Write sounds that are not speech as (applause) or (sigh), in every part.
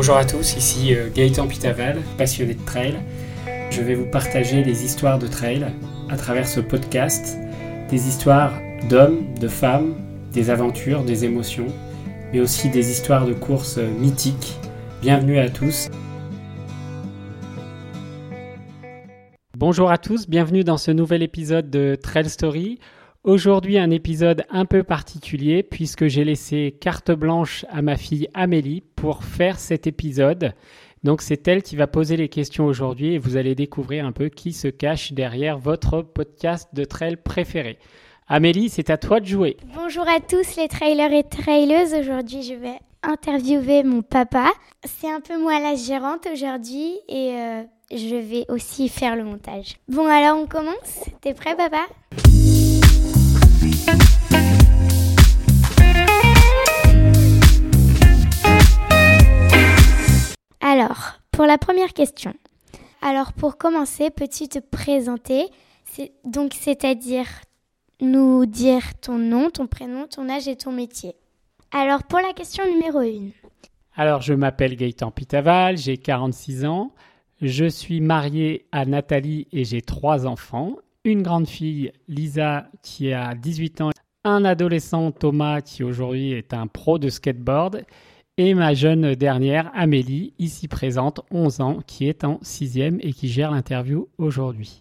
Bonjour à tous, ici euh, Gaëtan Pitaval, passionné de trail. Je vais vous partager des histoires de trail à travers ce podcast, des histoires d'hommes, de femmes, des aventures, des émotions, mais aussi des histoires de courses euh, mythiques. Bienvenue à tous. Bonjour à tous, bienvenue dans ce nouvel épisode de Trail Story. Aujourd'hui, un épisode un peu particulier puisque j'ai laissé carte blanche à ma fille Amélie pour faire cet épisode. Donc c'est elle qui va poser les questions aujourd'hui et vous allez découvrir un peu qui se cache derrière votre podcast de trail préféré. Amélie, c'est à toi de jouer. Bonjour à tous les trailers et traileuses. Aujourd'hui, je vais interviewer mon papa. C'est un peu moi la gérante aujourd'hui et euh, je vais aussi faire le montage. Bon, alors on commence T'es prêt, papa? Alors, pour la première question. Alors, pour commencer, peux-tu te présenter? Donc, c'est-à-dire nous dire ton nom, ton prénom, ton âge et ton métier. Alors, pour la question numéro 1. Alors, je m'appelle Gaëtan Pitaval, j'ai 46 ans. Je suis marié à Nathalie et j'ai trois enfants. Une grande fille, Lisa, qui a 18 ans. Un adolescent, Thomas, qui aujourd'hui est un pro de skateboard et ma jeune dernière, Amélie, ici présente, 11 ans, qui est en sixième et qui gère l'interview aujourd'hui.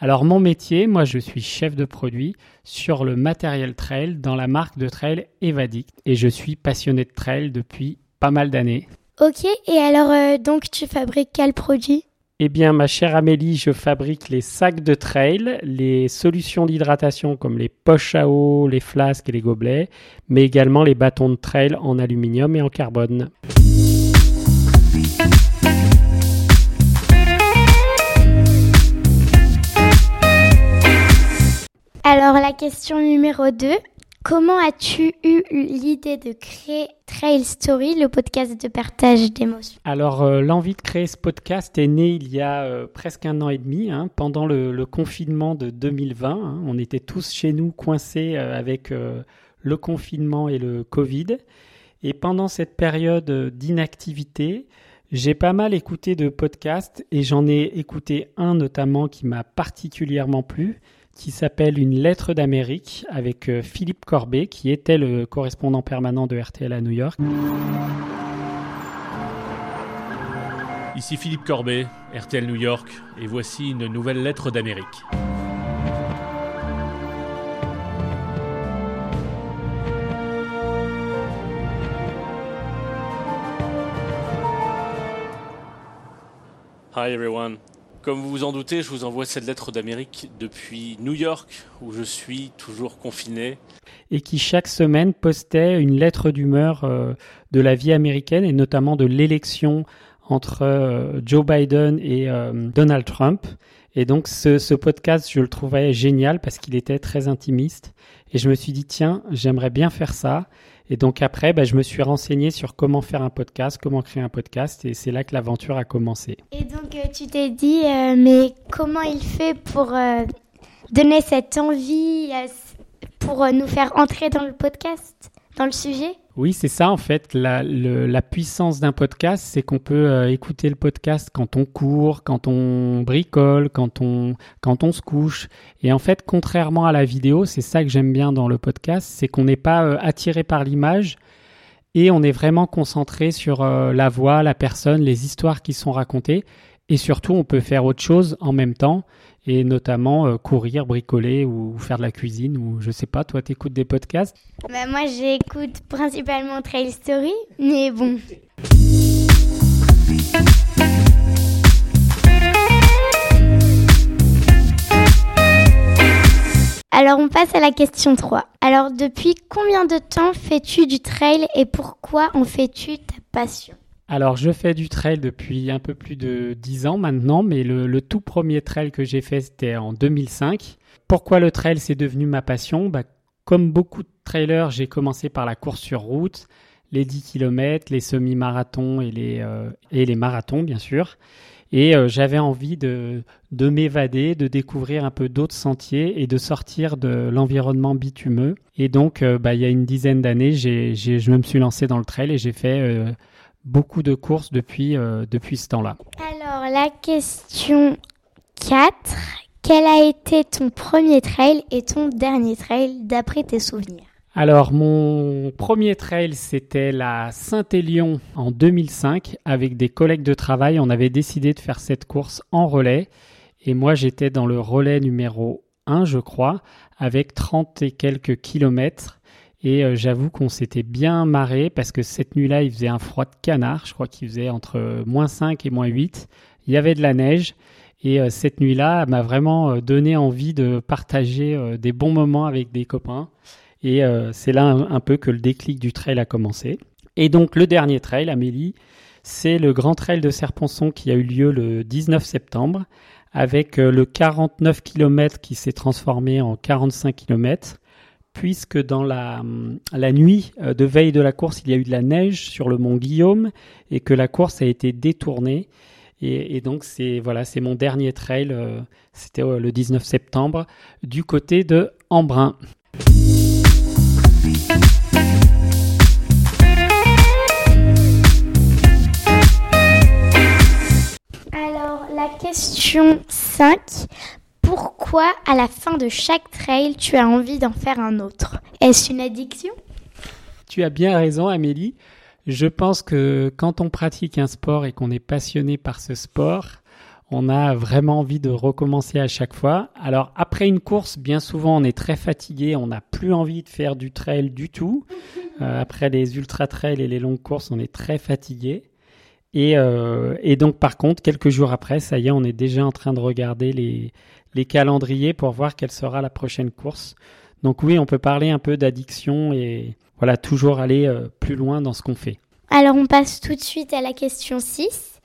Alors mon métier, moi je suis chef de produit sur le matériel trail dans la marque de trail Evadict et je suis passionné de trail depuis pas mal d'années. Ok, et alors euh, donc tu fabriques quel produit? Eh bien, ma chère Amélie, je fabrique les sacs de trail, les solutions d'hydratation comme les poches à eau, les flasques et les gobelets, mais également les bâtons de trail en aluminium et en carbone. Alors la question numéro 2, Comment as-tu eu l'idée de créer Trail Story, le podcast de partage d'émotions? Alors, euh, l'envie de créer ce podcast est née il y a euh, presque un an et demi, hein, pendant le, confinement de 2020. Hein. on était tous chez nous coincés euh, avec le confinement et le Covid. Et pendant cette période d'inactivité, j'ai pas mal écouté de podcasts et j'en ai écouté un notamment qui m'a particulièrement plu qui s'appelle Une lettre d'Amérique avec euh, Philippe Corbet, qui était le correspondant permanent de RTL à New York. Ici Philippe Corbet, RTL New York, et voici une nouvelle lettre d'Amérique. Hi everyone. Comme vous vous en doutez, je vous envoie cette lettre d'Amérique depuis New York, où je suis toujours confiné. Et qui chaque semaine postait une lettre d'humeur euh, de la vie américaine, et notamment de l'élection entre euh, Joe Biden et euh, Donald Trump. Et donc ce, podcast, je le trouvais génial parce qu'il était très intimiste. Et je me suis dit, tiens, j'aimerais bien faire ça. Et donc après, bah, je me suis renseigné sur comment faire un podcast, comment créer un podcast, et c'est là que l'aventure a commencé. Et donc euh, tu t'es dit, mais comment il fait pour donner cette envie, pour nous faire entrer dans le podcast, dans le sujet? Oui, c'est ça en fait. La, puissance d'un podcast, c'est qu'on peut euh, écouter le podcast quand on court, quand on bricole, quand on, quand on se couche. Et en fait, contrairement à la vidéo, c'est ça que j'aime bien dans le podcast, c'est qu'on n'est pas euh, attiré par l'image et on est vraiment concentré sur euh, la voix, la personne, les histoires qui sont racontées. Et surtout, on peut faire autre chose en même temps et notamment euh, courir, bricoler ou faire de la cuisine ou je sais pas, toi t'écoutes des podcasts? Bah, Moi j'écoute principalement Trail Story, mais bon. Alors on passe à la question 3. Alors depuis combien de temps fais-tu du trail et pourquoi en fais-tu ta passion? Alors, je fais du trail depuis un peu plus de 10 ans maintenant, mais le, tout premier trail que j'ai fait, c'était en 2005. Pourquoi le trail, c'est devenu ma passion? Bah, Comme beaucoup de trailers, j'ai commencé par la course sur route, les 10 km, les semi-marathons et, les, euh, et les marathons, bien sûr. Et euh, j'avais envie de, de m'évader, de découvrir un peu d'autres sentiers et de sortir de l'environnement bitumeux. Et donc, euh, bah, il y a une dizaine d'années, je me suis lancé dans le trail et j'ai fait beaucoup de courses depuis, depuis ce temps-là. Alors la question 4. Quel a été ton premier trail et ton dernier trail d'après tes souvenirs? Alors, mon premier trail, c'était la Saint-Élion en 2005. Avec des collègues de travail, on avait décidé de faire cette course en relais. Et moi, j'étais dans le relais numéro 1, je crois, avec 30 et quelques kilomètres. Et euh, j'avoue qu'on s'était bien marré parce que cette nuit-là, il faisait un froid de canard. Je crois qu'il faisait entre moins 5 et moins 8. Il y avait de la neige. Et euh, cette nuit-là m'a vraiment euh, donné envie de partager des bons moments avec des copains. Et c'est là un, peu que le déclic du trail a commencé. Et donc le dernier trail, Amélie, c'est le grand trail de Serponçon qui a eu lieu le 19 septembre, avec le 49 km qui s'est transformé en 45 km, puisque dans la, la nuit euh, de veille de la course, il y a eu de la neige sur le mont Guillaume et que la course a été détournée. Et, donc c'est voilà, c'est mon dernier trail, c'était le 19 septembre, du côté de Embrun. Alors, la question 5. Pourquoi, à la fin de chaque trail, tu as envie d'en faire un autre? Est-ce une addiction? Tu as bien raison, Amélie. Je pense que quand on pratique un sport et qu'on est passionné par ce sport, on a vraiment envie de recommencer à chaque fois. Alors après une course, bien souvent on est très fatigué, on n'a plus envie de faire du trail du tout. Euh, après les ultra trails et les longues courses, on est très fatigué. Euh, et, donc par contre, quelques jours après, ça y est, on est déjà en train de regarder les, les calendriers pour voir quelle sera la prochaine course. Donc oui, on peut parler un peu d'addiction et voilà, toujours aller euh, plus loin dans ce qu'on fait. Alors on passe tout de suite à la question 6.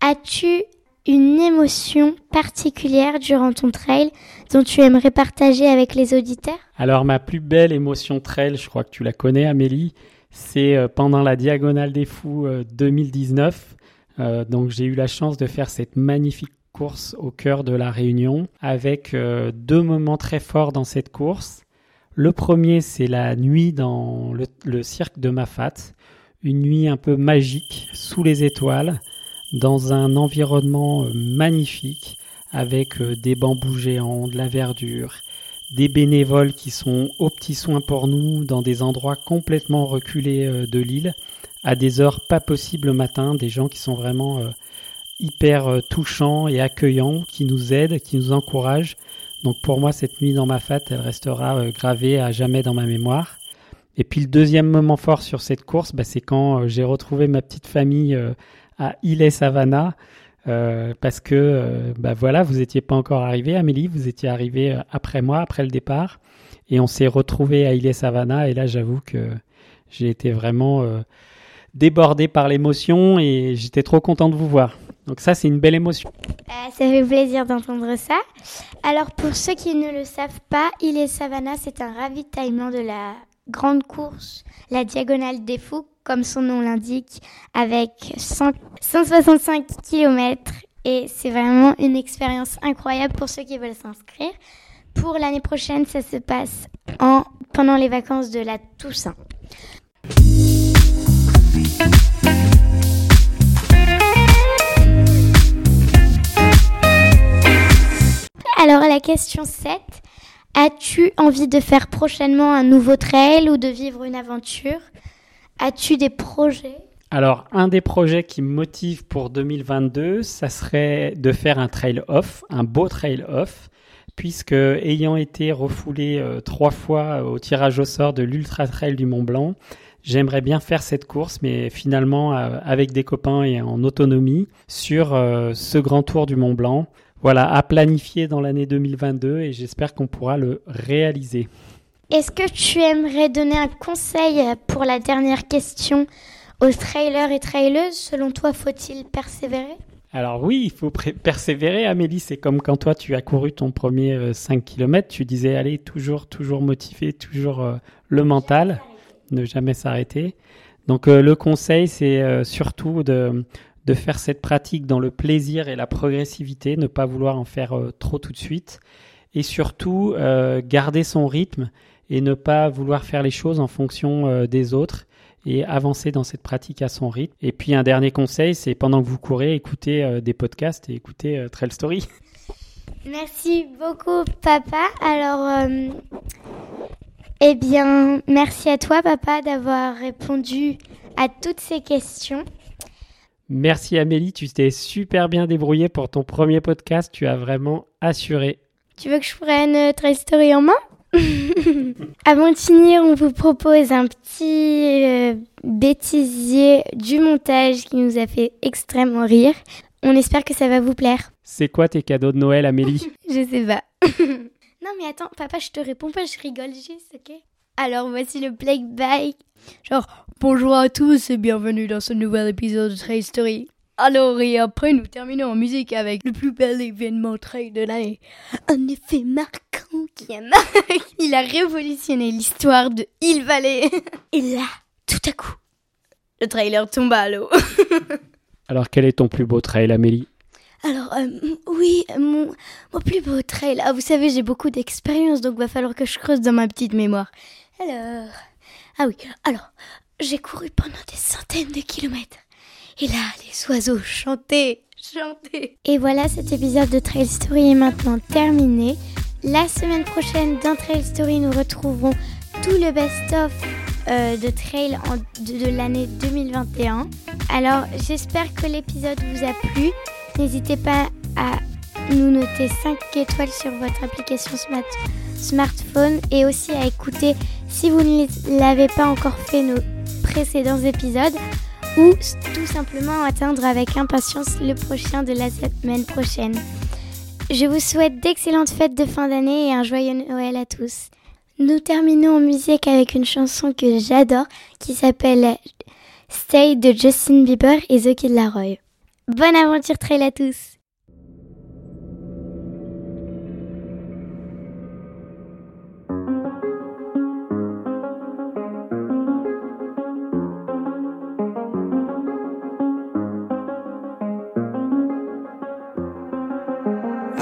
As-tu une émotion particulière durant ton trail dont tu aimerais partager avec les auditeurs? Alors ma plus belle émotion trail, je crois que tu la connais Amélie, c'est euh, pendant la Diagonale des Fous 2019. Euh, euh, donc j'ai eu la chance de faire cette magnifique course au cœur de la Réunion avec deux moments très forts dans cette course. Le premier, c'est la nuit dans le, cirque de Mafat, une nuit un peu magique sous les étoiles dans un environnement magnifique avec des bambous géants, de la verdure, des bénévoles qui sont aux petits soins pour nous dans des endroits complètement reculés euh, de l'île, à des heures pas possibles le matin, des gens qui sont vraiment hyper touchants et accueillants, qui nous aident, qui nous encouragent. Donc pour moi, cette nuit dans ma fat, elle restera gravée à jamais dans ma mémoire. Et puis le deuxième moment fort sur cette course, bah, c'est quand j'ai retrouvé ma petite famille à Ile Savannah. Euh, parce que euh, bah voilà, vous n'étiez pas encore arrivé, Amélie, vous étiez arrivé euh, après moi, après le départ, et on s'est retrouvé à Ile Savannah. Et là, j'avoue que j'ai été vraiment débordé par l'émotion et j'étais trop content de vous voir. Donc ça, c'est une belle émotion. ça fait plaisir d'entendre ça. Alors pour ceux qui ne le savent pas, Ile Savannah, c'est un ravitaillement de la grande course, la Diagonale des Fous, comme son nom l'indique, avec 165 km. Et c'est vraiment une expérience incroyable pour ceux qui veulent s'inscrire. Pour l'année prochaine, ça se passe en, pendant les vacances de la Toussaint. Alors la question 7, As-tu envie de faire prochainement un nouveau trail ou de vivre une aventure? As-tu des projets? Alors, un des projets qui me motive pour 2022, ça serait de faire un trail off, un beau trail off, puisque ayant été refoulé euh, trois fois au tirage au sort de l'Ultra Trail du Mont Blanc, j'aimerais bien faire cette course, mais finalement euh, avec des copains et en autonomie sur euh, ce grand tour du Mont Blanc voilà, à planifier dans l'année 2022 et j'espère qu'on pourra le réaliser. Est-ce que tu aimerais donner un conseil pour la dernière question aux trailers et traileuses Selon toi, faut-il persévérer? Alors oui, il faut persévérer, Amélie. C'est comme quand toi, tu as couru ton premier 5 euh, km, tu disais, allez, toujours, toujours motivé, toujours euh, le mental, ne jamais s'arrêter. Donc euh, le conseil, c'est surtout de, de faire cette pratique dans le plaisir et la progressivité, ne pas vouloir en faire trop tout de suite, et surtout garder son rythme et ne pas vouloir faire les choses en fonction euh, des autres, et avancer dans cette pratique à son rythme. Et puis un dernier conseil, c'est pendant que vous courez, écoutez euh, des podcasts et écoutez euh, Trail Story. (laughs) Merci beaucoup, papa. Alors, euh, eh bien, merci à toi, papa, d'avoir répondu à toutes ces questions. Merci Amélie, tu t'es super bien débrouillée pour ton premier podcast, tu as vraiment assuré. Tu veux que je prenne Trail Story en main? (laughs) Avant de finir, on vous propose un petit euh, bêtisier du montage qui nous a fait extrêmement rire. On espère que ça va vous plaire. C'est quoi tes cadeaux de Noël, Amélie (laughs) Je sais pas. (laughs) non mais attends, papa, je te réponds pas, je rigole juste, ok? Alors voici le playback. Genre, bonjour à tous et bienvenue dans ce nouvel épisode de Trail Story. Alors, et après, nous terminons en musique avec le plus bel événement trail de l'année. Un effet marquant (laughs) Il a révolutionné l'histoire de Hill Valley. (laughs) Et là, tout à coup, le trailer tombe à l'eau. (laughs) Alors quel est ton plus beau trail, Amélie? Alors, euh, oui, mon, mon plus beau trail. Ah, vous savez, j'ai beaucoup d'expérience, donc va falloir que je creuse dans ma petite mémoire. Alors, ah oui, alors, j'ai couru pendant des centaines de kilomètres. Et là, les oiseaux chantaient, chantaient. Et voilà, cet épisode de Trail Story est maintenant terminé. La semaine prochaine, dans Trail Story, nous retrouverons tout le best-of euh, de trail de, l'année 2021. Alors, j'espère que l'épisode vous a plu. N'hésitez pas à nous noter 5 étoiles sur votre application smart- smartphone et aussi à écouter, si vous ne l'avez pas encore fait, nos précédents épisodes ou tout simplement atteindre avec impatience le prochain de la semaine prochaine. Je vous souhaite d'excellentes fêtes de fin d'année et un joyeux Noël à tous. Nous terminons en musique avec une chanson que j'adore qui s'appelle Stay de Justin Bieber et The Kid Laroi. Bonne aventure trail à tous